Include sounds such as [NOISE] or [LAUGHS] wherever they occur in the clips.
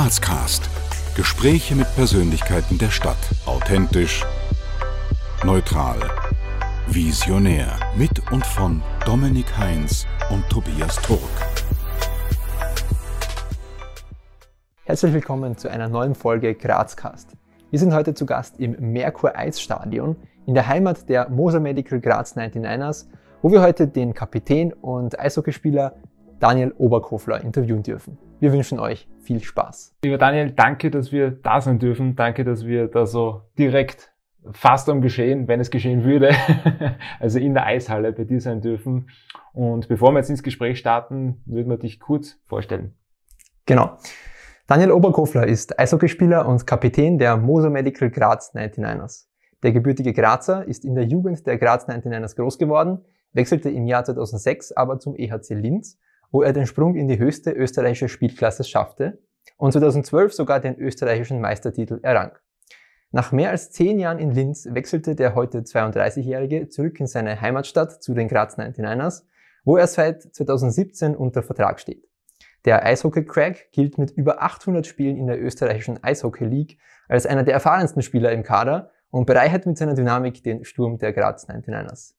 Grazcast. Gespräche mit Persönlichkeiten der Stadt. Authentisch, neutral, visionär. Mit und von Dominik Heinz und Tobias Turk. Herzlich willkommen zu einer neuen Folge Grazcast. Wir sind heute zu Gast im Merkur Eisstadion in der Heimat der Moser Medical Graz 99ers, wo wir heute den Kapitän und Eishockeyspieler Daniel Oberkofler interviewen dürfen. Wir wünschen euch viel Spaß. Lieber Daniel, danke, dass wir da sein dürfen. Danke, dass wir da so direkt fast am Geschehen, wenn es geschehen würde, [LAUGHS] also in der Eishalle bei dir sein dürfen. Und bevor wir jetzt ins Gespräch starten, würden wir dich kurz vorstellen. Genau. Daniel Oberkofler ist Eishockeyspieler und Kapitän der Moser Medical Graz 99ers. Der gebürtige Grazer ist in der Jugend der Graz 99ers groß geworden, wechselte im Jahr 2006 aber zum EHC Linz wo er den Sprung in die höchste österreichische Spielklasse schaffte und 2012 sogar den österreichischen Meistertitel errang. Nach mehr als zehn Jahren in Linz wechselte der heute 32-Jährige zurück in seine Heimatstadt zu den Graz 99ers, wo er seit 2017 unter Vertrag steht. Der Eishockey-Crack gilt mit über 800 Spielen in der österreichischen Eishockey League als einer der erfahrensten Spieler im Kader und bereichert mit seiner Dynamik den Sturm der Graz 99ers.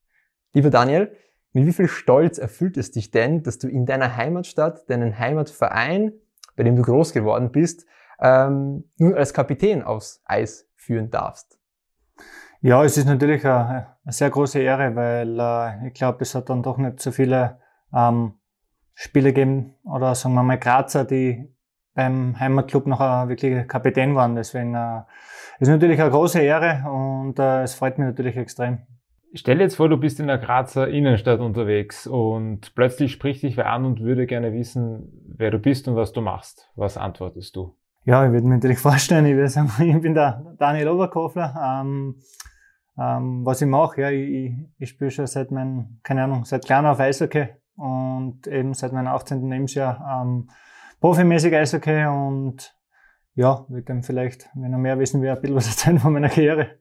Lieber Daniel, mit wie viel Stolz erfüllt es dich denn, dass du in deiner Heimatstadt deinen Heimatverein, bei dem du groß geworden bist, ähm, nun als Kapitän aufs Eis führen darfst? Ja, es ist natürlich eine, eine sehr große Ehre, weil äh, ich glaube, es hat dann doch nicht so viele ähm, Spiele gegeben oder sagen wir mal Grazer, die beim Heimatclub noch wirklich Kapitän waren. Deswegen äh, ist natürlich eine große Ehre und äh, es freut mich natürlich extrem. Stell jetzt vor, du bist in der Grazer Innenstadt unterwegs und plötzlich spricht dich wer an und würde gerne wissen, wer du bist und was du machst. Was antwortest du? Ja, ich würde mir natürlich [LAUGHS] vorstellen, ich würde sagen, ich bin der Daniel Oberkofler. Ähm, ähm, was ich mache, ja, ich, ich spiele schon seit meinem, keine Ahnung, seit klein auf Eishockey und eben seit meinem 18. Lebensjahr ähm, profimäßig Eishockey und ja, würde dann vielleicht, wenn er mehr wissen will, ein bisschen was erzählen von meiner Karriere.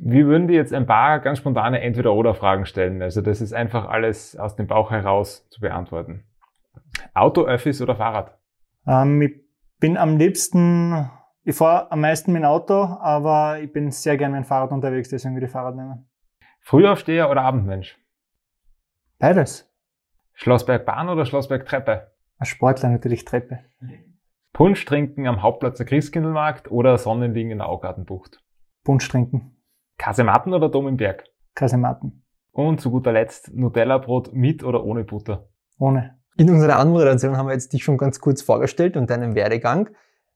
Wir würden dir jetzt ein paar ganz spontane Entweder-Oder-Fragen stellen. Also das ist einfach alles aus dem Bauch heraus zu beantworten. Auto, Öffis oder Fahrrad? Ähm, ich bin am liebsten, ich fahre am meisten mit dem Auto, aber ich bin sehr gerne mit dem Fahrrad unterwegs, deswegen würde ich Fahrrad nehmen. Frühaufsteher oder Abendmensch? Beides. Schlossbergbahn oder Schlossbergtreppe? Als Sportler natürlich Treppe. Punsch trinken am Hauptplatz der Christkindlmarkt oder Sonnenliegen in der Augartenbucht? Punsch trinken. Kasematten oder Dom im Berg? Kasematten. Und zu guter Letzt Nutella-Brot mit oder ohne Butter? Ohne. In unserer Anmoderation haben wir jetzt dich schon ganz kurz vorgestellt und deinen Werdegang.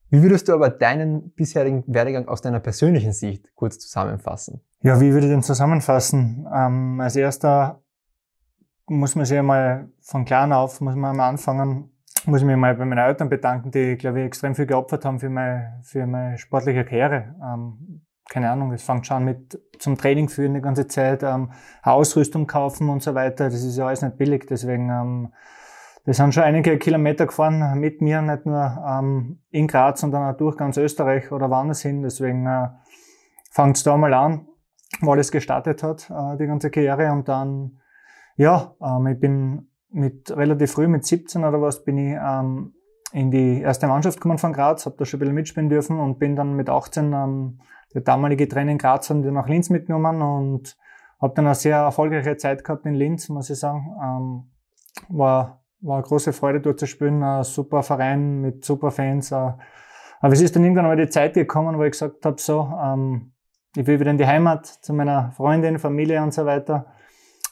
Wie würdest du aber deinen bisherigen Werdegang aus deiner persönlichen Sicht kurz zusammenfassen? Ja, wie würde ich den zusammenfassen? Ähm, als erster muss man sich einmal von klein auf, muss man einmal anfangen, muss ich mich mal bei meinen Eltern bedanken, die, glaube ich, extrem viel geopfert haben für meine, für meine sportliche Karriere. Ähm, keine Ahnung, es fängt schon mit zum Training führen die ganze Zeit, ähm, Ausrüstung kaufen und so weiter. Das ist ja alles nicht billig. Deswegen, ähm, wir sind schon einige Kilometer gefahren mit mir, nicht nur ähm, in Graz, sondern auch durch ganz Österreich oder woanders hin. Deswegen äh, fängt es da mal an, wo alles gestartet hat, äh, die ganze Karriere. Und dann, ja, ähm, ich bin mit relativ früh, mit 17 oder was, bin ich ähm, in die erste Mannschaft gekommen von Graz, habe da schon ein bisschen mitspielen dürfen und bin dann mit 18 ähm, der damalige Trainer in Graz hat mich nach Linz mitgenommen und habe dann eine sehr erfolgreiche Zeit gehabt in Linz, muss ich sagen. Ähm, war, war eine große Freude dort zu spielen, ein super Verein mit super Fans. Äh, aber es ist dann irgendwann mal die Zeit gekommen, wo ich gesagt habe, so, ähm, ich will wieder in die Heimat zu meiner Freundin, Familie und so weiter.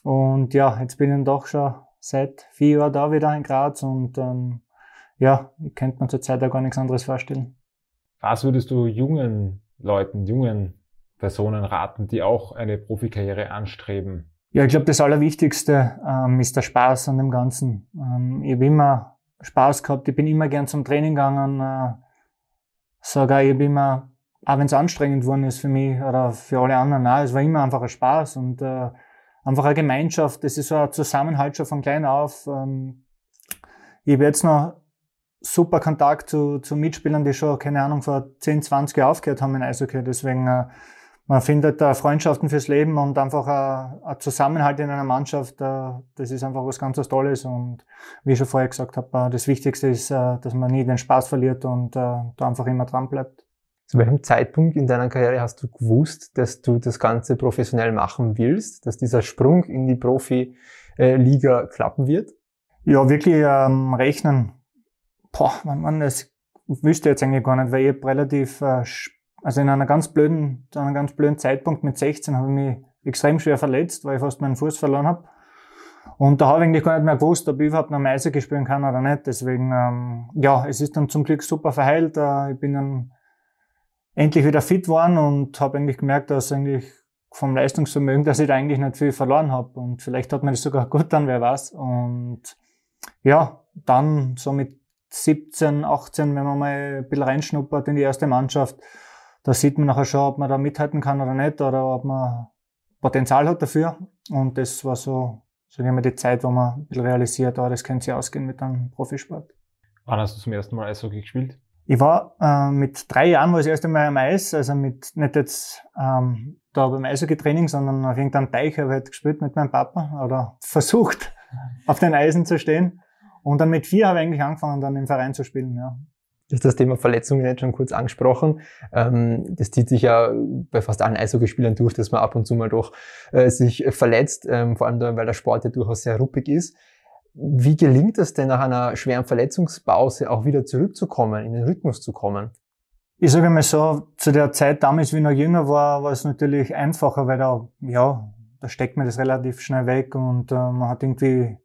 Und ja, jetzt bin ich dann doch schon seit vier Jahren da wieder in Graz und ähm, ja, ich könnte mir zurzeit auch gar nichts anderes vorstellen. Was würdest du jungen Leuten, jungen Personen raten, die auch eine Profikarriere anstreben? Ja, ich glaube, das Allerwichtigste ähm, ist der Spaß an dem Ganzen. Ähm, ich habe immer Spaß gehabt, ich bin immer gern zum Training gegangen. Äh, sogar ich habe immer, auch wenn es anstrengend geworden ist für mich oder für alle anderen, nein, es war immer einfach ein Spaß und äh, einfach eine Gemeinschaft. Das ist so ein Zusammenhalt schon von klein auf. Ähm, ich habe jetzt noch super Kontakt zu, zu Mitspielern, die schon, keine Ahnung, vor 10, 20 Jahren aufgehört haben in Eishockey. Deswegen, äh, man findet da Freundschaften fürs Leben und einfach ein, ein Zusammenhalt in einer Mannschaft, äh, das ist einfach was ganz was Tolles. Und wie ich schon vorher gesagt habe, äh, das Wichtigste ist, äh, dass man nie den Spaß verliert und da einfach immer dran bleibt. Zu welchem Zeitpunkt in deiner Karriere hast du gewusst, dass du das Ganze professionell machen willst, dass dieser Sprung in die Profi-Liga klappen wird? Ja, wirklich ähm, rechnen. Boah, man, man, das wüsste jetzt eigentlich gar nicht, weil ich relativ äh, also in einer ganz blöden, zu einem ganz blöden Zeitpunkt mit 16 habe ich mich extrem schwer verletzt, weil ich fast meinen Fuß verloren habe. Und da habe ich eigentlich gar nicht mehr gewusst, ob ich überhaupt noch Eishockey spielen kann oder nicht. Deswegen, ähm, ja, es ist dann zum Glück super verheilt. Äh, ich bin dann endlich wieder fit geworden und habe eigentlich gemerkt, dass eigentlich vom Leistungsvermögen, dass ich da eigentlich nicht viel verloren habe. Und vielleicht hat mir das sogar [LAUGHS] gut dann, wer weiß. Und ja, dann so mit 17, 18, wenn man mal ein bisschen reinschnuppert in die erste Mannschaft, da sieht man nachher schon, ob man da mithalten kann oder nicht oder ob man Potenzial hat dafür. Und das war so, so wir, die Zeit, wo man ein bisschen realisiert, oh, das könnte sich ausgehen mit einem Profisport. Wann hast du zum ersten Mal Eishockey gespielt? Ich war äh, mit drei Jahren war ich das erste Mal am Eis, also mit nicht jetzt ähm, da beim Eishockey-Training, sondern auf irgendeinem Teich habe ich halt gespielt mit meinem Papa oder [LAUGHS] versucht, auf den Eisen zu stehen. Und dann mit vier habe ich eigentlich angefangen, dann im Verein zu spielen. Ja. Du hast das Thema Verletzungen jetzt schon kurz angesprochen. Ähm, das zieht sich ja bei fast allen Eishockeyspielern durch, dass man ab und zu mal doch äh, sich verletzt, ähm, vor allem weil der Sport ja durchaus sehr ruppig ist. Wie gelingt es denn nach einer schweren Verletzungspause auch wieder zurückzukommen, in den Rhythmus zu kommen? Ich sage mal so, zu der Zeit damals, wie ich noch jünger war, war es natürlich einfacher, weil da, ja, da steckt man das relativ schnell weg und äh, man hat irgendwie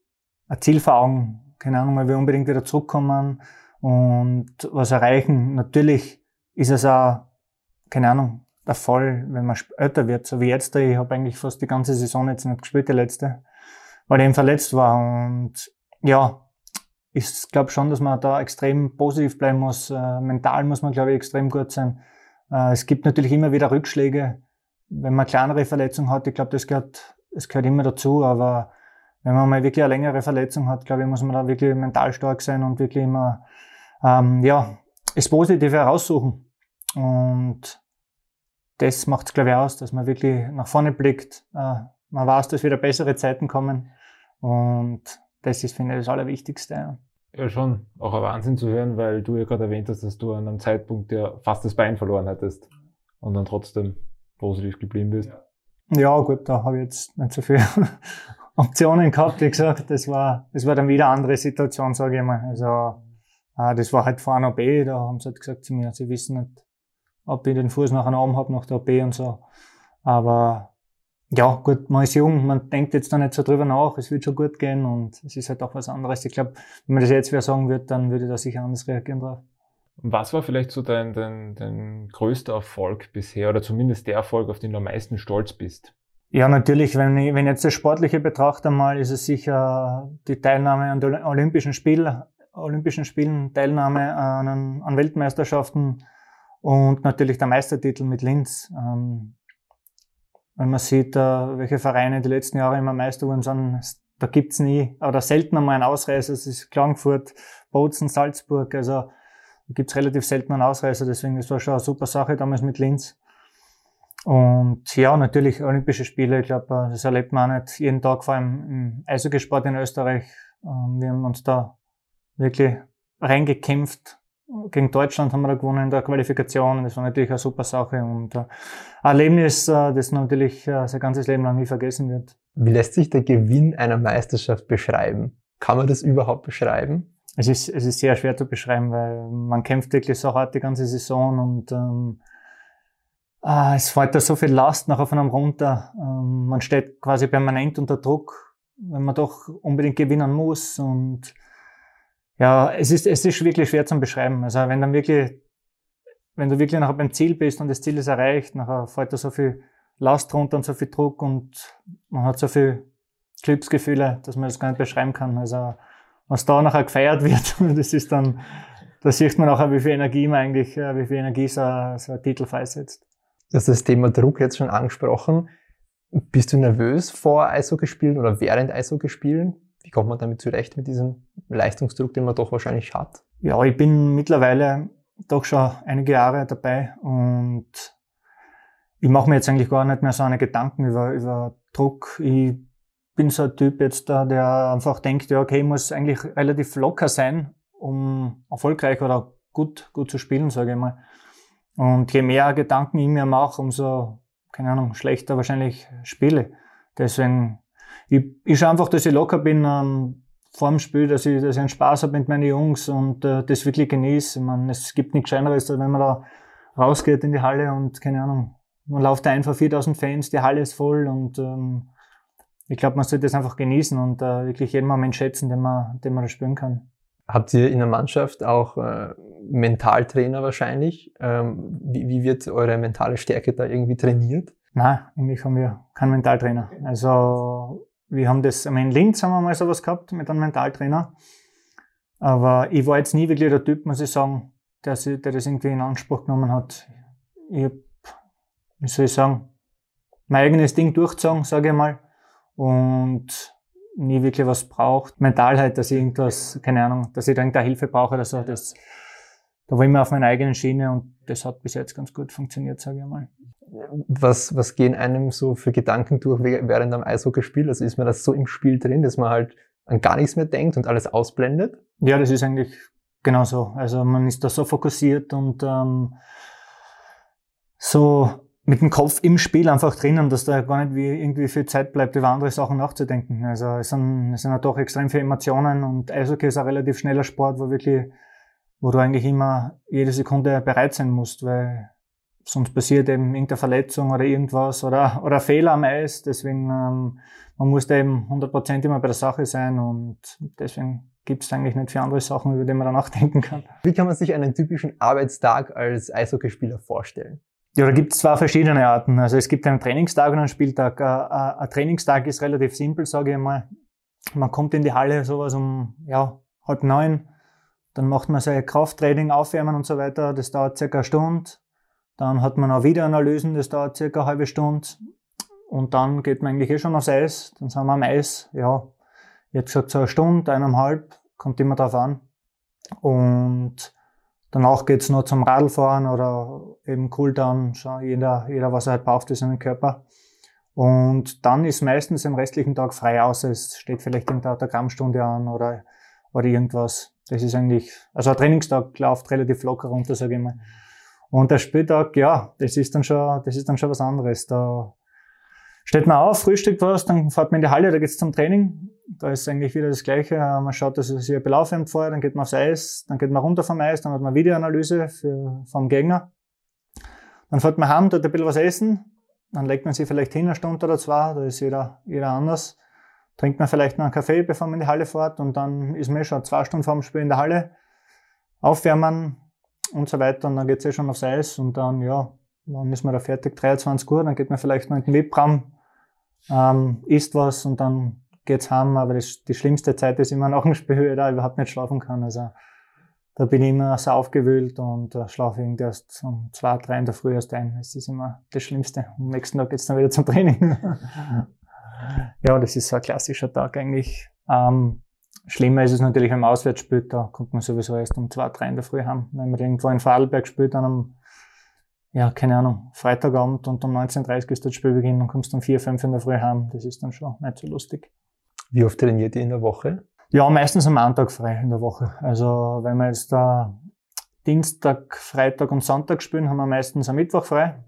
ein Ziel vor Augen. Keine Ahnung, man will unbedingt wieder zurückkommen und was erreichen. Natürlich ist es auch, keine Ahnung, der Fall, wenn man älter wird, so wie jetzt. Ich habe eigentlich fast die ganze Saison jetzt nicht gespielt, die letzte, weil ich eben verletzt war. Und ja, ich glaube schon, dass man da extrem positiv bleiben muss. Äh, mental muss man, glaube ich, extrem gut sein. Äh, es gibt natürlich immer wieder Rückschläge, wenn man kleinere Verletzungen hat. Ich glaube, das gehört, das gehört immer dazu, aber wenn man mal wirklich eine längere Verletzung hat, glaube ich, muss man da wirklich mental stark sein und wirklich immer ähm, ja, das Positive heraussuchen. Und das macht es, glaube ich, aus, dass man wirklich nach vorne blickt. Äh, man weiß, dass wieder bessere Zeiten kommen. Und das ist, finde ich, das Allerwichtigste. Ja. ja, schon auch ein Wahnsinn zu hören, weil du ja gerade erwähnt hast, dass du an einem Zeitpunkt ja fast das Bein verloren hattest und dann trotzdem positiv geblieben bist. Ja, gut, da habe ich jetzt nicht so viele Optionen gehabt. Wie gesagt, das war, das war dann wieder eine andere Situation, sage ich mal. Also, Ah, das war halt vor einer OP, da haben sie halt gesagt zu mir, sie wissen nicht, ob ich den Fuß nach einem Arm habe nach der OP und so. Aber ja, gut, man ist jung, man denkt jetzt da nicht so drüber nach, es wird schon gut gehen und es ist halt auch was anderes. Ich glaube, wenn man das jetzt wieder sagen würde, dann würde da sicher anders reagieren drauf. Was war vielleicht so dein, dein, dein größter Erfolg bisher oder zumindest der Erfolg, auf den du am meisten stolz bist? Ja, natürlich, wenn ich, wenn jetzt das Sportliche betrachte mal, ist es sicher die Teilnahme an den Olympischen Spielen Olympischen Spielen Teilnahme an, an Weltmeisterschaften und natürlich der Meistertitel mit Linz. Ähm, wenn man sieht, äh, welche Vereine die letzten Jahre immer Meister wurden, sind, da gibt's nie oder selten einmal einen Ausreißer. Es ist Klagenfurt, Bozen, Salzburg. Also da gibt's relativ selten einen Ausreißer. Deswegen das war schon eine super Sache damals mit Linz. Und ja, natürlich Olympische Spiele. Ich glaube, äh, das erlebt man auch nicht jeden Tag, vor allem im Eishockeysport in Österreich. Ähm, wir haben uns da wirklich reingekämpft. Gegen Deutschland haben wir da gewonnen in der Qualifikation. Das war natürlich eine super Sache und äh, ein Erlebnis, äh, das natürlich sein ganzes Leben lang nie vergessen wird. Wie lässt sich der Gewinn einer Meisterschaft beschreiben? Kann man das überhaupt beschreiben? Es ist, es ist sehr schwer zu beschreiben, weil man kämpft wirklich so hart die ganze Saison und ähm, äh, es fällt da so viel Last nachher von einem runter. Ähm, man steht quasi permanent unter Druck, wenn man doch unbedingt gewinnen muss und ja, es ist, es ist wirklich schwer zu beschreiben. Also wenn dann wirklich, wenn du wirklich nachher beim Ziel bist und das Ziel ist erreicht, nachher fällt da so viel Last runter und so viel Druck und man hat so viel Glücksgefühle, dass man das gar nicht beschreiben kann. Also was da nachher gefeiert wird, [LAUGHS] das ist dann, da sieht man nachher, wie viel Energie man eigentlich, äh, wie viel Energie so, so ein Titel freisetzt. Du hast das Thema Druck jetzt schon angesprochen. Bist du nervös vor Eishockeyspielen oder während Eishockeyspielen? Wie kommt man damit zurecht mit diesem Leistungsdruck, den man doch wahrscheinlich hat? Ja, ich bin mittlerweile doch schon einige Jahre dabei und ich mache mir jetzt eigentlich gar nicht mehr so eine Gedanken über, über Druck. Ich bin so ein Typ jetzt da, der einfach denkt, ja, okay, ich muss eigentlich relativ locker sein, um erfolgreich oder gut, gut zu spielen, sage ich mal. Und je mehr Gedanken ich mir mache, umso, keine Ahnung, schlechter wahrscheinlich spiele. Deswegen, ich, ich schaue einfach, dass ich locker bin ähm, vor dem Spiel, dass ich, dass ich einen Spaß habe mit meinen Jungs und äh, das wirklich genieße. Ich meine, es gibt nichts Scheineres, als wenn man da rausgeht in die Halle und, keine Ahnung, man läuft ein vor 4000 Fans, die Halle ist voll und ähm, ich glaube, man sollte das einfach genießen und äh, wirklich jeden Moment schätzen, den man, den man da spüren kann. Habt ihr in der Mannschaft auch äh, Mentaltrainer wahrscheinlich? Ähm, wie, wie wird eure mentale Stärke da irgendwie trainiert? Nein, eigentlich haben wir keinen Mentaltrainer. Also wir haben das, in Linz haben wir mal sowas gehabt mit einem Mentaltrainer. Aber ich war jetzt nie wirklich der Typ, muss ich sagen, der, der das irgendwie in Anspruch genommen hat. Ich hab wie soll ich sagen, mein eigenes Ding durchzogen, sage ich mal. Und nie wirklich was braucht. Mental halt, dass ich irgendwas, keine Ahnung, dass ich da irgendeine Hilfe brauche oder so. Das, da war ich immer auf meiner eigenen Schiene und das hat bis jetzt ganz gut funktioniert, sage ich mal. Was, was gehen einem so für Gedanken durch während am Eishockeyspiel? Also ist man das so im Spiel drin, dass man halt an gar nichts mehr denkt und alles ausblendet? Ja, das ist eigentlich genau so. Also man ist da so fokussiert und ähm, so mit dem Kopf im Spiel einfach drinnen, dass da gar nicht wie irgendwie viel Zeit bleibt, über andere Sachen nachzudenken. Also es sind, es sind ja doch extrem viele Emotionen und Eishockey ist ein relativ schneller Sport, wo wirklich, wo du eigentlich immer jede Sekunde bereit sein musst, weil sonst passiert eben irgendeine Verletzung oder irgendwas oder, oder Fehler am Eis. Deswegen, ähm, man muss da eben 100% immer bei der Sache sein und deswegen gibt es eigentlich nicht viele andere Sachen, über die man da nachdenken kann. Wie kann man sich einen typischen Arbeitstag als Eishockeyspieler vorstellen? Ja, da gibt es zwei verschiedene Arten. Also es gibt einen Trainingstag und einen Spieltag. Ein Trainingstag ist relativ simpel, sage ich mal. Man kommt in die Halle sowas um ja, halb neun, dann macht man sein Krafttraining, Aufwärmen und so weiter. Das dauert circa eine Stunde. Dann hat man auch Videoanalysen, das dauert circa eine halbe Stunde. Und dann geht man eigentlich eh schon aufs Eis. Dann sind wir am Eis, ja, jetzt gesagt so eine Stunde, eineinhalb, kommt immer drauf an. Und Danach geht's noch zum Radlfahren oder eben Cooldown, jeder, jeder was er halt braucht für seinen Körper. Und dann ist meistens am restlichen Tag frei, außer es steht vielleicht irgendeine Autogrammstunde an oder, oder irgendwas. Das ist eigentlich, also ein Trainingstag läuft relativ locker runter, sage ich mal. Und der Spieltag, ja, das ist dann schon, das ist dann schon was anderes. Da steht man auf, frühstückt was, dann fährt man in die Halle, da geht's zum Training. Da ist eigentlich wieder das Gleiche. Man schaut, dass es sich ein belaufen vorher, dann geht man aufs Eis, dann geht man runter vom Eis, dann hat man Videoanalyse für, vom Gegner. Dann fährt man heim, tut ein bisschen was essen, dann legt man sich vielleicht hin, eine Stunde oder zwei, da ist jeder, jeder anders. Trinkt man vielleicht noch einen Kaffee, bevor man in die Halle fährt und dann ist man schon zwei Stunden vor dem Spiel in der Halle, aufwärmen und so weiter und dann geht's eh schon aufs Eis und dann, ja, dann ist man da fertig, 23 Uhr, dann geht man vielleicht noch in den Webraum, ähm, isst was und dann geht's heim, aber das, die schlimmste Zeit ist immer nach dem Spiel, da ich überhaupt nicht schlafen kann. Also da bin ich immer so aufgewühlt und äh, schlafe irgendwie erst um zwei, drei in der Früh erst ein. Das ist immer das Schlimmste. Am nächsten Tag geht's dann wieder zum Training. [LAUGHS] ja, das ist so ein klassischer Tag eigentlich. Ähm, schlimmer ist es natürlich, wenn man auswärts spielt, da kommt man sowieso erst um zwei, drei in der Früh heim. Wenn man irgendwo in Vorarlberg spielt, dann am ja, keine Ahnung, Freitagabend und um 19.30 Uhr ist das Spielbeginn und kommst um 4, 5 in der Früh heim. Das ist dann schon nicht so lustig. Wie oft trainiert ihr in der Woche? Ja, meistens am Montag frei in der Woche. Also wenn wir jetzt da Dienstag, Freitag und Sonntag spielen, haben wir meistens am Mittwoch frei.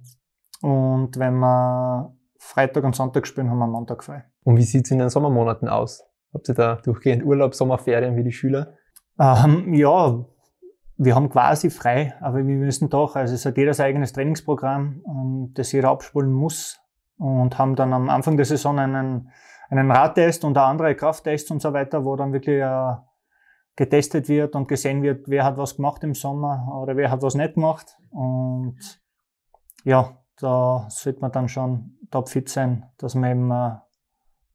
Und wenn wir Freitag und Sonntag spielen, haben wir am Montag frei. Und wie sieht's in den Sommermonaten aus? Habt ihr da durchgehend Urlaub, Sommerferien wie die Schüler? Ähm, ja, wir haben quasi frei, aber wir müssen doch, also es hat jeder sein eigenes Trainingsprogramm, das jeder abspulen muss und haben dann am Anfang der Saison einen, einen Radtest und andere Krafttests und so weiter, wo dann wirklich äh, getestet wird und gesehen wird, wer hat was gemacht im Sommer oder wer hat was nicht gemacht. Und ja, da sollte man dann schon topfit sein, dass man eben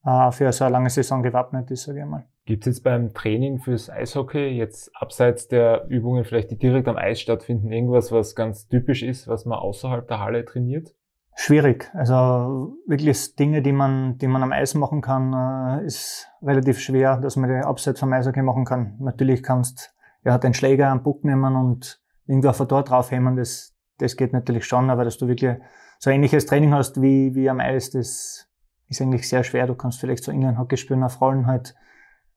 äh, für so eine lange Saison gewappnet ist, sage ich mal. Gibt es jetzt beim Training fürs Eishockey, jetzt abseits der Übungen vielleicht, die direkt am Eis stattfinden, irgendwas, was ganz typisch ist, was man außerhalb der Halle trainiert? Schwierig. Also wirklich Dinge, die man, die man am Eis machen kann, äh, ist relativ schwer, dass man die abseits vom Eishockey machen kann. Natürlich kannst ja den Schläger am Puck nehmen und irgendwie auf der Tor draufhämmern. Das, das geht natürlich schon, aber dass du wirklich so ähnliches Training hast wie, wie am Eis, das ist eigentlich sehr schwer. Du kannst vielleicht so Innenhockey spielen auf Rollen halt.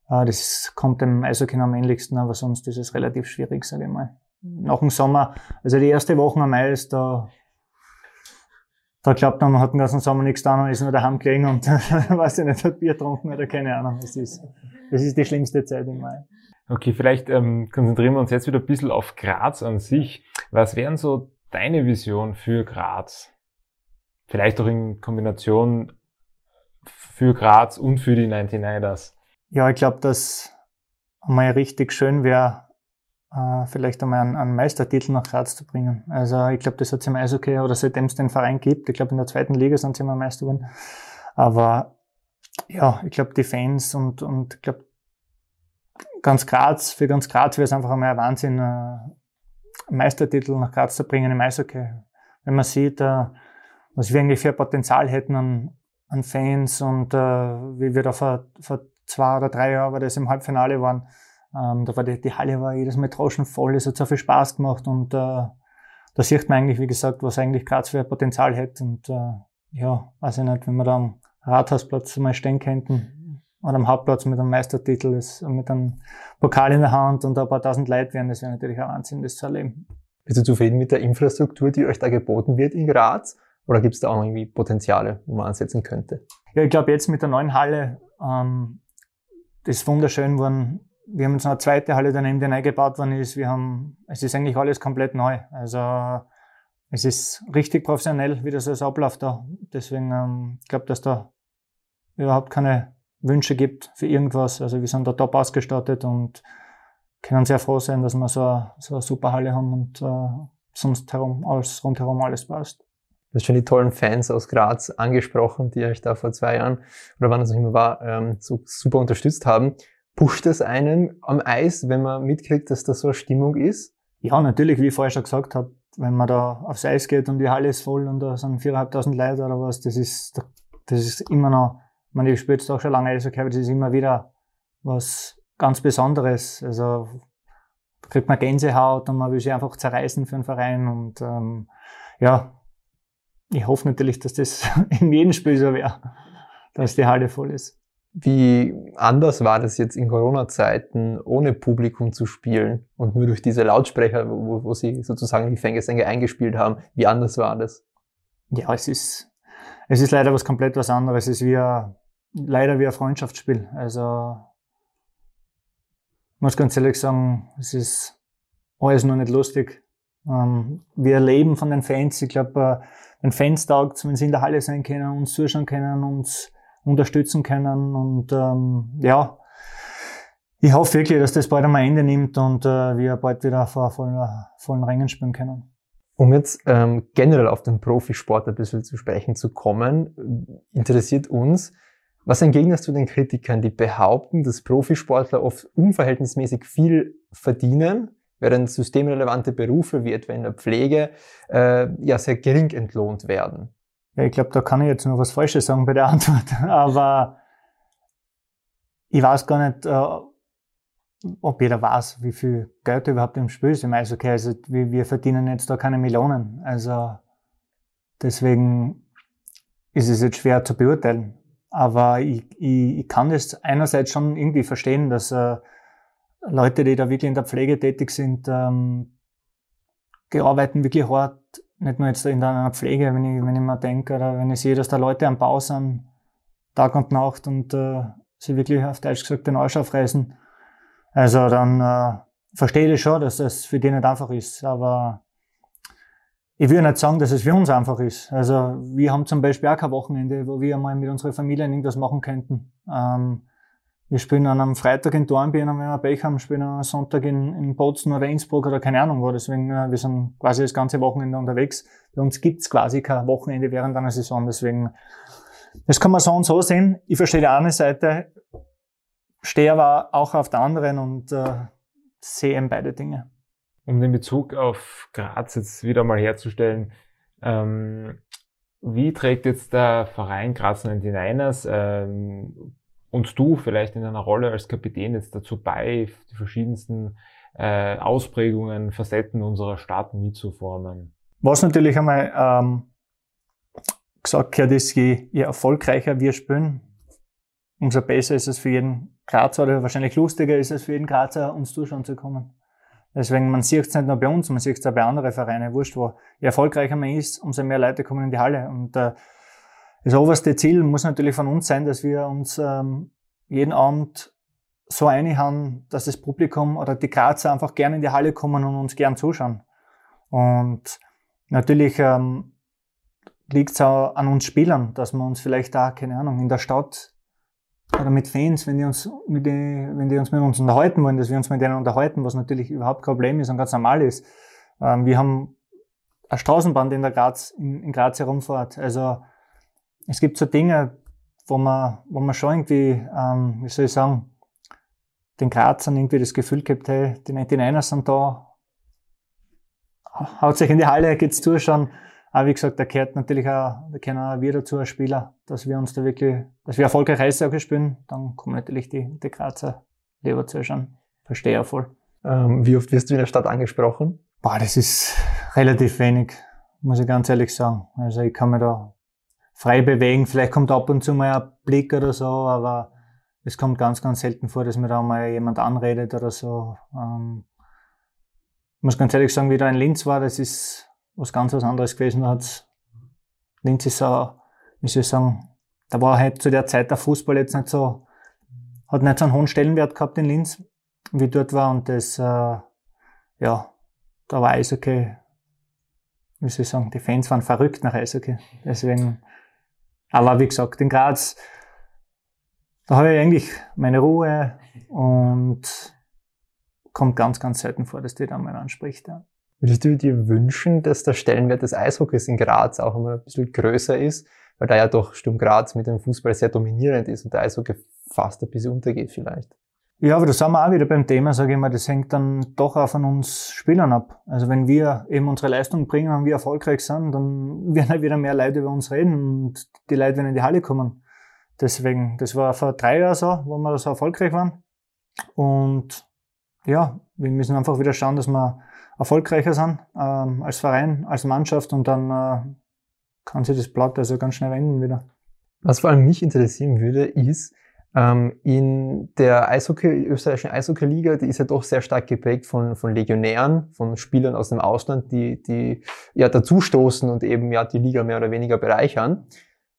Äh, das kommt dem Eishockey am ähnlichsten, aber sonst ist es relativ schwierig, sage ich mal. Nach dem Sommer, also die erste Woche am Eis, da, da glaubt man, man hat den ganzen Sommer nichts getan und ist nur daheim gelegen und [LAUGHS] weiß ich nicht, hat Bier getrunken oder keine Ahnung. Das ist, das ist die schlimmste Zeit im Mai. Okay, vielleicht ähm, konzentrieren wir uns jetzt wieder ein bisschen auf Graz an sich. Was wären so deine Vision für Graz? Vielleicht auch in Kombination für Graz und für die 99ers. Ja, ich glaube, dass einmal richtig schön wäre, äh, vielleicht einmal einen, einen Meistertitel nach Graz zu bringen. Also ich glaube, das hat es im Eishockey oder seitdem es den Verein gibt. Ich glaube, in der zweiten Liga sind sie immer Meister geworden. Aber ja, ich glaube, die Fans und, und ich glaube, ganz Graz, für ganz Graz wäre es einfach einmal ein Wahnsinn, äh, einen Meistertitel nach Graz zu bringen im Eishockey. Wenn man sieht, äh, was wir eigentlich für Potenzial hätten an, an Fans und wie wir da vor, vor zwei oder drei Jahren, weil das im Halbfinale waren, ähm, da war die, die Halle war jedes Mal draußen voll, es hat so viel Spaß gemacht und äh, da sieht man eigentlich, wie gesagt, was eigentlich Graz für Potenzial hätte und äh, ja, weiß ich nicht, wenn wir da am Rathausplatz mal stehen könnten oder am Hauptplatz mit einem Meistertitel, ist, mit einem Pokal in der Hand und ein paar tausend Leute wären, das wäre natürlich ein Wahnsinn, das zu erleben. Bist du zufrieden mit der Infrastruktur, die euch da geboten wird in Graz? Oder gibt es da auch irgendwie Potenziale, wo man ansetzen könnte? Ja, ich glaube jetzt mit der neuen Halle, ähm, das ist wunderschön geworden. Wir haben jetzt noch eine zweite Halle daneben, die neu gebaut worden ist. Wir haben, es ist eigentlich alles komplett neu. Also es ist richtig professionell, wie das alles abläuft da. Deswegen, ähm, ich glaube, dass da überhaupt keine Wünsche gibt für irgendwas. Also wir sind da top ausgestattet und können sehr froh sein, dass wir so eine, so eine super Halle haben und äh, sonst herum alles rundherum alles passt. Du hast schon die tollen Fans aus Graz angesprochen, die euch da vor zwei Jahren oder wann es auch immer war, ähm, so super unterstützt haben. Pusht es einen am Eis, wenn man mitkriegt, dass da so eine Stimmung ist? Ja, natürlich, wie ich vorher schon gesagt habe, wenn man da aufs Eis geht und die Halle ist voll und da sind 4.500 Leute oder was, das ist, das ist immer noch, ich meine, ich spiele jetzt auch schon lange Eishockey, aber das ist immer wieder was ganz Besonderes. Also, da kriegt man Gänsehaut und man will sich einfach zerreißen für einen Verein und, ähm, ja, ich hoffe natürlich, dass das [LAUGHS] in jedem Spiel so wäre, dass die Halle voll ist. Wie anders war das jetzt in Corona-Zeiten, ohne Publikum zu spielen und nur durch diese Lautsprecher, wo, wo sie sozusagen die Fängesänge eingespielt haben? Wie anders war das? Ja, es ist, es ist leider was komplett was anderes. Es ist wie ein, leider wie ein Freundschaftsspiel. Also, ich muss ganz ehrlich sagen, es ist alles nur nicht lustig. Ähm, wir leben von den Fans. Ich glaube, äh, den Fans taugt wenn sie in der Halle sein können, uns zuschauen können, uns unterstützen können. Und ähm, ja, ich hoffe wirklich, dass das bald einmal Ende nimmt und äh, wir bald wieder vor vollen, vollen Rängen spielen können. Um jetzt ähm, generell auf den Profisport ein bisschen zu sprechen zu kommen, interessiert uns, was entgegnest du den Kritikern, die behaupten, dass Profisportler oft unverhältnismäßig viel verdienen, während systemrelevante Berufe wie etwa in der Pflege äh, ja sehr gering entlohnt werden. Ja, ich glaube, da kann ich jetzt nur was Falsches sagen bei der [LAUGHS] Antwort, aber ich weiß gar nicht, äh, ob jeder weiß, wie viel Geld überhaupt im Spiel ist im Eishockey. Also wir, verdienen jetzt da keine Millionen. Also deswegen ist es jetzt schwer zu beurteilen. Aber ich, ich, ich kann das einerseits schon irgendwie verstehen, dass äh, Leute, die da wirklich in der Pflege tätig sind, ähm, die arbeiten wirklich hart, nicht nur jetzt in der Pflege, wenn ich, wenn ich mir denke, oder wenn ich sehe, dass da Leute am Bau sind, Tag und Nacht und äh, sie wirklich auf Deutsch gesagt den Arsch aufreißen. Also dann äh, verstehe ich schon, dass das für die nicht einfach ist, aber ich würde nicht sagen, dass es für uns einfach ist. Also wir haben zum Beispiel auch kein Wochenende, wo wir mal mit unserer Familie irgendwas machen könnten. Ähm, wir spielen an einem Freitag in Dornbirn, wenn wir Pech haben, spielen am Sonntag in, in Bozen oder Innsbruck oder keine Ahnung wo. Deswegen, äh, wir sind quasi das ganze Wochenende unterwegs. Bei uns gibt's quasi kein Wochenende während einer Saison. Deswegen, das kann man so und so sehen. Ich verstehe die eine Seite, stehe aber auch auf der anderen und äh, sehe eben beide Dinge. Um den Bezug auf Graz jetzt wieder mal herzustellen, ähm, wie trägt jetzt der Verein Graz 99ers ähm, und du vielleicht in einer Rolle als Kapitän jetzt dazu bei, die verschiedensten äh, Ausprägungen, Facetten unserer Stadt mitzuformen? Was natürlich einmal ähm, gesagt gehört ist, je, je erfolgreicher wir spielen, umso besser ist es für jeden Grazer oder wahrscheinlich lustiger ist es für jeden Grazer, uns zuschauen zu kommen. Deswegen, man sieht es nicht nur bei uns, man sieht es auch bei anderen Vereinen, wurscht wo. Je erfolgreicher man ist, umso mehr Leute kommen in die Halle. Und äh, das oberste Ziel muss natürlich von uns sein, dass wir uns ähm, jeden Abend so einhauen, dass das Publikum oder die Grazer einfach gerne in die Halle kommen und uns gern zuschauen. Und natürlich ähm, liegt es auch an uns Spielern, dass wir uns vielleicht da, keine Ahnung, in der Stadt oder mit Fans, wenn die uns mit die, wenn die uns mit uns unterhalten wollen, dass wir uns mit denen unterhalten, was natürlich überhaupt kein Problem ist und ganz normal ist. Ähm, wir haben eine Straßenbahn, die in der Graz, in, in Graz herumfährt. Also es gibt so Dinge, wo man, wo man schon irgendwie, ähm, wie soll ich sagen, den Grazern irgendwie das Gefühl gibt, hey, die 99ers sind da, haut sich in die Halle, geht's zuschauen. Aber wie gesagt, da gehört natürlich auch, da gehören auch wir dazu als Spieler, dass wir uns da wirklich, dass wir erfolgreich Eishockey spielen. Dann kommen natürlich die, die Grazer lieber zuschauen. Verstehe voll. Ähm, wie oft wirst du in der Stadt angesprochen? Boah, das ist relativ wenig, muss ich ganz ehrlich sagen. Also ich kann mir da frei bewegen. Vielleicht kommt ab und zu mal ein Blick oder so, aber es kommt ganz, ganz selten vor, dass mir da mal jemand anredet oder so. Ähm, ich muss ganz ehrlich sagen, wie da in Linz war, das ist was ganz was anderes gewesen. Da hat's, Linz ist so, wie soll ich sagen, da war halt zu der Zeit der Fußball jetzt nicht so, hat nicht so einen hohen Stellenwert gehabt in Linz, wie dort war. Und das, äh, ja, da war Eishockey, wie soll ich sagen, die Fans waren verrückt nach Eishockey. Deswegen, aber wie gesagt, in Graz, da habe ich eigentlich meine Ruhe und kommt ganz, ganz selten vor, dass die da mal anspricht. Ja. Würdest du dir wünschen, dass der Stellenwert des Eishockeys in Graz auch immer ein bisschen größer ist? Weil da ja doch Sturm Graz mit dem Fußball sehr dominierend ist und der Eishockey fast ein bisschen untergeht vielleicht. Ja, aber da sind wir auch wieder beim Thema, sage ich mal, das hängt dann doch auch von uns Spielern ab. Also wenn wir eben unsere Leistung bringen und wir erfolgreich sind, dann [LAUGHS] werden halt wieder mehr Leute über uns reden und die Leute werden in die Halle kommen. Deswegen, das war vor drei Jahren so, wo wir so erfolgreich waren. Und ja, wir müssen einfach wieder schauen, dass wir erfolgreicher sind ähm, als Verein, als Mannschaft und dann äh, kann sich das Blatt also ganz schnell wenden wieder. Was vor allem mich interessieren würde, ist, in der Eishockey, österreichischen Eishockey-Liga, die ist ja doch sehr stark geprägt von, von Legionären, von Spielern aus dem Ausland, die, die ja dazustoßen und eben ja die Liga mehr oder weniger bereichern.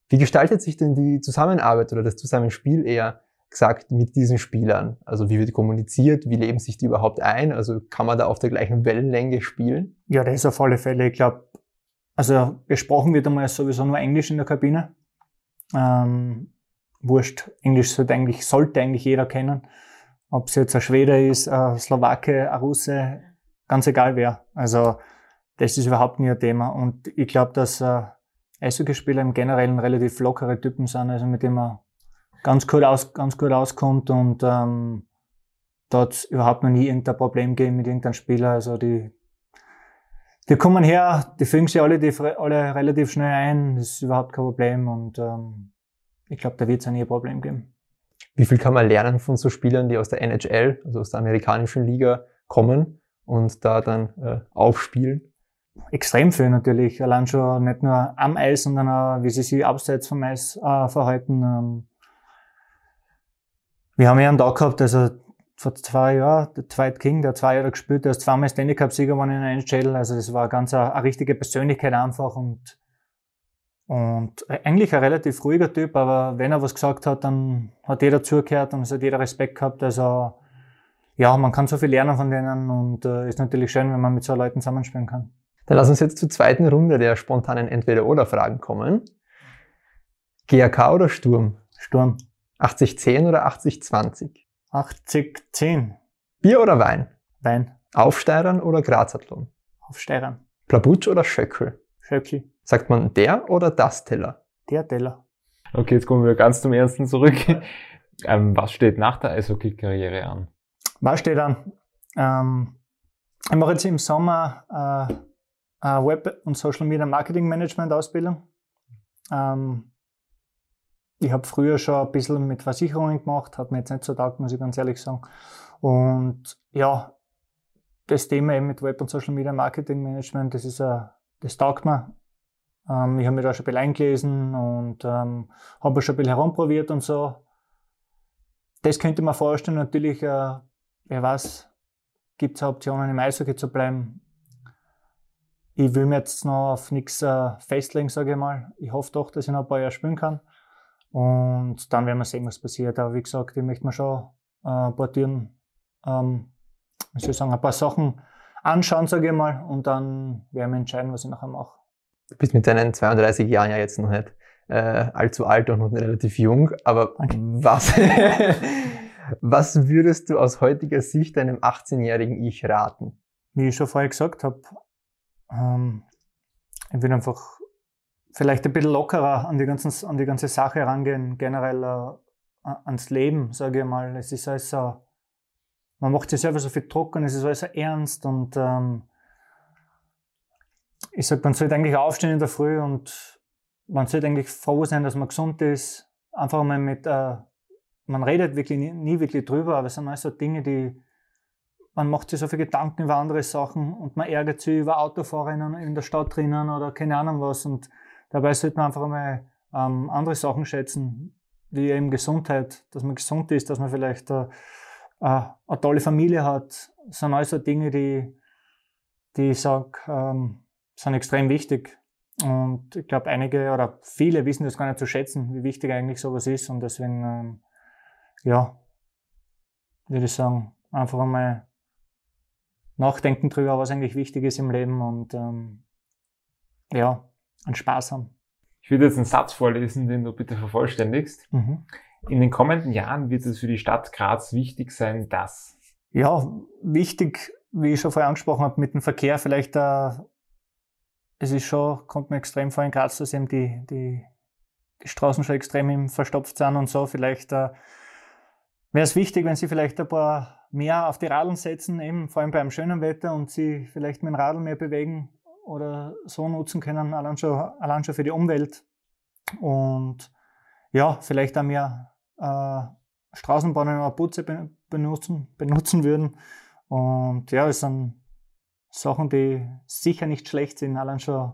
Wie gestaltet sich denn die Zusammenarbeit oder das Zusammenspiel eher gesagt mit diesen Spielern? Also wie wird kommuniziert? Wie leben sich die überhaupt ein? Also kann man da auf der gleichen Wellenlänge spielen? Ja, das ist auf alle Fälle. Ich glaube, also gesprochen wird einmal sowieso nur Englisch in der Kabine. Ähm, wurscht, Englisch sollte eigentlich, sollte eigentlich jeder kennen. Ob es jetzt ein Schwede ist, ein Slowake, ein Russe, ganz egal wer. Also das ist überhaupt nie ein Thema. Und ich glaube, dass äh, Eishockeyspieler im Generellen relativ lockere Typen sind, also mit denen man ganz gut, aus, ganz gut auskommt und ähm, hat überhaupt noch nie irgendein Problem gegeben mit irgendeinem Spieler. Also die, die kommen her, die fügen sich alle, die, alle relativ schnell ein, das ist überhaupt kein Problem und ähm, ich glaube, da wird es nie ein Problem geben. Wie viel kann man lernen von so Spielern, die aus der NHL, also aus der amerikanischen Liga kommen und da dann äh, aufspielen? Extrem viel natürlich. Allein schon nicht nur am Eis, sondern auch, wie sie sich abseits vom Eis äh, verhalten. Ähm, wir haben ja einen Tag gehabt, also vor zwei Jahren, der Dwight King, der zwei Jahre gespielt, der ist zweimal Stanley Cup Sieger geworden in einer NHL. Also das war ganz eine, eine richtige Persönlichkeit einfach und und eigentlich ein relativ ruhiger Typ, aber wenn er was gesagt hat, dann hat jeder zugehört und es hat jeder Respekt gehabt. Also ja, man kann so viel lernen von denen und äh, ist natürlich schön, wenn man mit so Leuten zusammenspielen kann. Dann lass uns jetzt zur zweiten Runde der spontanen Entweder-Oder-Fragen kommen. GAK oder Sturm? Sturm. 80-10 oder 80-20? 80-10. Bier oder Wein? Wein. Aufsteirern oder Grazathlon? Aufsteirern. Plabutsch oder Schöckel? Schöckel. Sagt man der oder das Teller? Der Teller. Okay, jetzt kommen wir ganz zum Ernsten zurück. ähm, was steht nach der Eishockey-Karriere an? Was steht an? Ähm, ich mache jetzt im Sommer äh, eine Web- und Social Media Marketing Management Ausbildung. Ähm, ich habe früher schon ein bisschen mit Versicherungen gemacht, hat mir jetzt nicht so taugt, muss ich ganz ehrlich sagen. Und ja, das Thema eben mit Web- und Social Media Marketing Management, das ist ein das taugt mir. Ähm, ich habe mich da schon ein bisschen eingelesen und ähm, habe schon ein bisschen herumprobiert und so. Das könnte man vorstellen. Natürlich, äh, wer weiß, gibt es Optionen im Eishockey zu bleiben. Ich will mir jetzt noch auf nichts äh, festlegen, sage ich mal. Ich hoffe doch, dass ich noch ein paar Jahre spielen kann. Und dann werden wir sehen, was passiert. Aber wie gesagt, ich möchte mir schon äh, Türen, ähm, wie soll ich sagen, ein paar Sachen anschauen, sage ich mal. Und dann werden wir entscheiden, was ich nachher mache. Du bist mit deinen 32 Jahren ja jetzt noch nicht äh, allzu alt und noch relativ jung, aber was, [LAUGHS] was würdest du aus heutiger Sicht deinem 18-jährigen Ich raten? Wie ich schon vorher gesagt habe, ähm, ich will einfach vielleicht ein bisschen lockerer an die, ganzen, an die ganze Sache rangehen, generell äh, ans Leben, sage ich mal. Es ist alles so, man macht sich selber so viel Druck und es ist alles so ernst und ähm, ich sage, man sollte eigentlich aufstehen in der Früh und man sollte eigentlich froh sein, dass man gesund ist. Einfach mal mit, äh, man redet wirklich nie, nie, wirklich drüber, aber es sind alles so Dinge, die, man macht sich so viele Gedanken über andere Sachen und man ärgert sich über Autofahrerinnen in der Stadt drinnen oder keine Ahnung was und dabei sollte man einfach mal ähm, andere Sachen schätzen, wie eben Gesundheit, dass man gesund ist, dass man vielleicht äh, äh, eine tolle Familie hat. Das sind alles so Dinge, die, die ich sage, ähm, sind extrem wichtig. Und ich glaube, einige oder viele wissen das gar nicht zu schätzen, wie wichtig eigentlich sowas ist. Und deswegen, ähm, ja, würde ich sagen, einfach einmal nachdenken drüber, was eigentlich wichtig ist im Leben und ähm, ja, einen Spaß haben. Ich würde jetzt einen Satz vorlesen, den du bitte vervollständigst. Mhm. In den kommenden Jahren wird es für die Stadt Graz wichtig sein, dass. Ja, wichtig, wie ich schon vorher angesprochen habe, mit dem Verkehr vielleicht äh, es ist schon, kommt mir extrem vor in Graz, dass eben die, die, Straßen schon extrem verstopft sind und so. Vielleicht äh, wäre es wichtig, wenn sie vielleicht ein paar mehr auf die Radeln setzen, eben vor allem beim schönen Wetter und sie vielleicht mit dem Radl mehr bewegen oder so nutzen können, allein schon, allein schon für die Umwelt. Und ja, vielleicht auch mehr äh, Straßenbahnen oder Putze benutzen, benutzen würden. Und ja, es sind Sachen, die sicher nicht schlecht sind, allein schon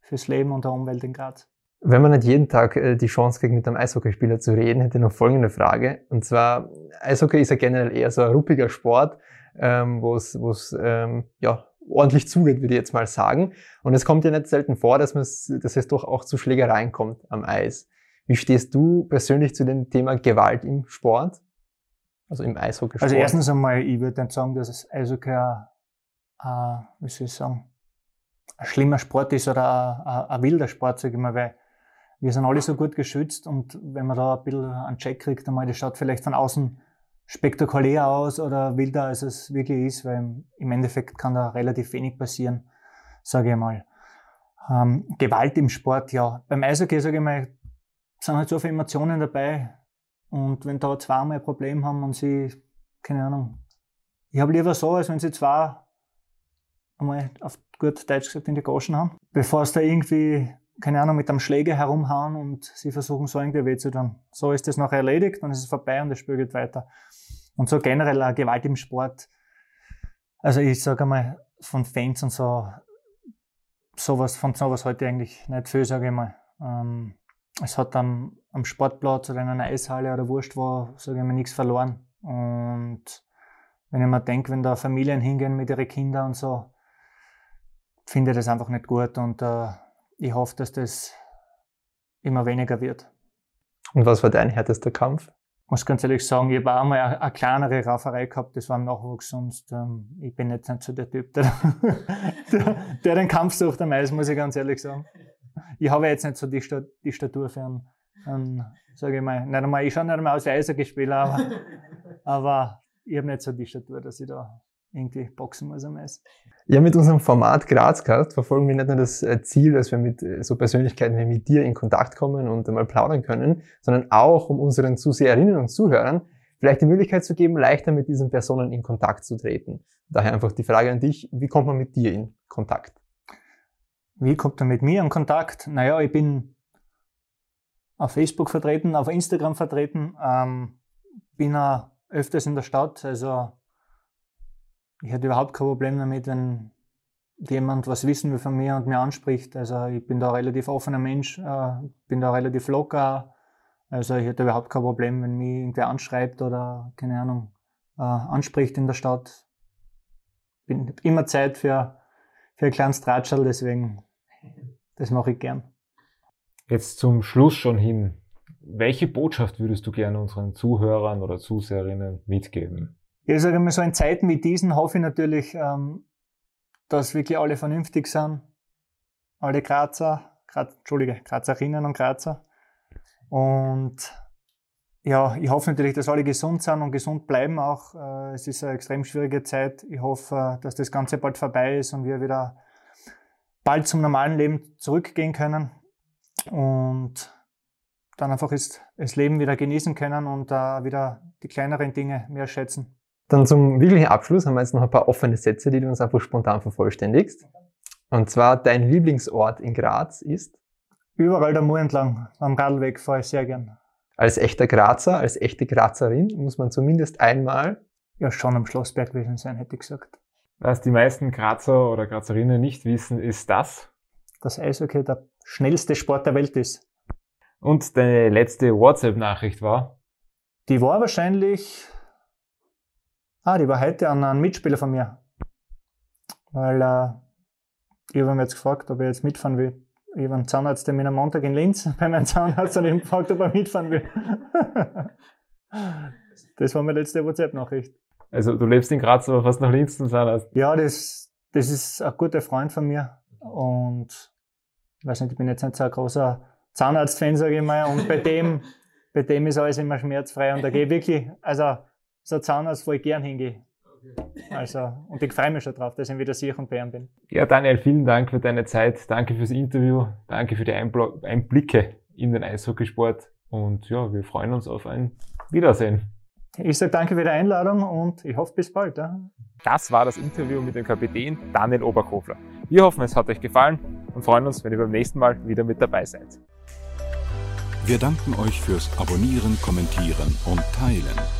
fürs Leben und der Umwelt in Graz. Wenn man nicht jeden Tag äh, die Chance kriegt, mit einem Eishockeyspieler zu reden, hätte ich noch folgende Frage. Und zwar, Eishockey ist ja generell eher so ein ruppiger Sport, ähm, wo es ähm, ja, ordentlich zugeht, würde ich jetzt mal sagen. Und es kommt ja nicht selten vor, dass, dass es doch auch zu Schlägereien kommt am Eis. Wie stehst du persönlich zu dem Thema Gewalt im Sport? Also im Eishockeysport? Also erstens einmal, ich würde dann sagen, dass es Eishockey äh, wie soll ich sagen, ein schlimmer Sport ist oder ein, ein, ein wilder Sport, sage ich mal, weil wir sind alle so gut geschützt und wenn man da ein bisschen einen Check kriegt, einmal, das schaut vielleicht von außen spektakulär aus oder wilder, als es wirklich ist, weil im Endeffekt kann da relativ wenig passieren, sage ich mal. Ähm, Gewalt im Sport, ja. Beim Eishockey, sage ich mal, sind halt so viele Emotionen dabei und wenn da zwei mal ein Problem haben und sie, keine Ahnung, ich habe lieber so, als wenn sie zwei einmal auf gut Deutsch gesagt in die Goschen haben, bevor es da irgendwie, keine Ahnung, mit einem Schläger herumhauen und sie versuchen so irgendwie weh zu tun. So ist das noch erledigt es ist vorbei und das Spiel geht weiter. Und so generell auch Gewalt im Sport. Also ich sage einmal, von Fans und so, sowas, von sowas heute eigentlich nicht viel, sage ich mal. Ähm, es hat am, am Sportplatz oder in einer Eishalle oder Wurst war, sage ich mal, nichts verloren. Und wenn ich mir denke, wenn da Familien hingehen mit ihren Kindern und so, finde das einfach nicht gut und äh, ich hoffe, dass das immer weniger wird. Und was war dein härtester Kampf? Ich muss ganz ehrlich sagen, ich habe auch einmal eine, eine kleinere Rauferei gehabt, das war im Nachwuchs, sonst ähm, ich bin jetzt nicht so der Typ, der, [LAUGHS] der, der den Kampf sucht am Eis, muss ich ganz ehrlich sagen. Ich habe jetzt nicht so die, die Statur für einen, einen sage ich mal, nicht einmal, ich schaue nicht einmal aus wie Eishockeyspieler, aber, [LAUGHS] aber ich habe nicht so die Statur, dass ich da irgendwie boxen muss am Eis. Ja, mit unserem Format Grazcast verfolgen wir nicht nur das äh, Ziel, dass wir mit äh, so Persönlichkeiten wie mit dir in Kontakt kommen und einmal plaudern können, sondern auch, um unseren Zuseherinnen und Zuhörern vielleicht die Möglichkeit zu geben, leichter mit diesen Personen in Kontakt zu treten. Daher einfach die Frage an dich, wie kommt man mit dir in Kontakt? Wie kommt man mit mir in Kontakt? Naja, ich bin auf Facebook vertreten, auf Instagram vertreten, ähm, bin auch öfters in der Stadt, also ich hätte überhaupt kein Problem damit, wenn jemand was wissen will von mir und mir anspricht. Also ich bin da ein relativ offener Mensch, äh, bin da relativ locker. Also ich hätte überhaupt kein Problem, wenn mich irgendwer anschreibt oder, keine Ahnung, äh, anspricht in der Stadt. Bin immer Zeit für, für ein kleines Tratschel, deswegen, das mache ich gern. Jetzt zum Schluss schon hin. Welche Botschaft würdest du gerne unseren Zuhörern oder Zuseherinnen mitgeben? Ich sage mal so, in Zeiten wie diesen hoffe ich natürlich, ähm, dass wirklich alle vernünftig sind. Alle Grazer, Graz, Entschuldige, Grazerinnen und Grazer. Und ja, ich hoffe natürlich, dass alle gesund sind und gesund bleiben auch. Äh, es ist eine extrem schwierige Zeit. Ich hoffe, dass das Ganze bald vorbei ist und wir wieder bald zum normalen Leben zurückgehen können und dann einfach ist, das Leben wieder genießen können und uh, wieder die kleineren Dinge mehr schätzen. Dann zum wirklichen Abschluss haben wir jetzt noch ein paar offene Sätze, die du uns einfach spontan vervollständigst. Und zwar, dein Lieblingsort in Graz ist? Überall der Mur entlang, am Radlweg fahre ich sehr gern. Als echter Grazer, als echte Grazerin muss man zumindest einmal ja schon am Schlossberg gewesen sein, hätte ich gesagt. Was die meisten Grazer oder Grazerinnen nicht wissen, ist das? Das Eishockey der schnellste Sport der Welt ist. Und deine letzte WhatsApp-Nachricht war? Die war wahrscheinlich Ah, die war heute an einen Mitspieler von mir. Weil äh, ich habe ihn jetzt gefragt, ob er jetzt mitfahren will. Ich habe einen Zahnarzttermin am Montag in Linz [LAUGHS] bei meinem Zahnarzt und ich habe gefragt, ob er mitfahren will. [LAUGHS] das war meine letzte WhatsApp-Nachricht. Also du lebst in Graz, aber fast nach Linz zum Zahnarzt? Ja, das, das ist ein guter Freund von mir. Und ich weiß nicht, ich bin jetzt nicht so ein großer Zahnarzt-Fan, sage ich mal. Und bei dem, [LAUGHS] bei dem ist alles immer schmerzfrei. Und da gehe ich wirklich, also so ein Zahnarzt, wo ich gern hingehe. Also, und ich freue mich schon drauf, dass ich wieder sicher und Bären bin. Ja, Daniel, vielen Dank für deine Zeit. Danke fürs Interview. Danke für die Einblicke in den Eishockeysport. Und ja, wir freuen uns auf ein Wiedersehen. Ich sage danke für die Einladung und ich hoffe bis bald. Ja. Das war das Interview mit dem Kapitän Daniel Oberkofler. Wir hoffen, es hat euch gefallen und freuen uns, wenn ihr beim nächsten Mal wieder mit dabei seid. Wir danken euch fürs Abonnieren, Kommentieren und Teilen.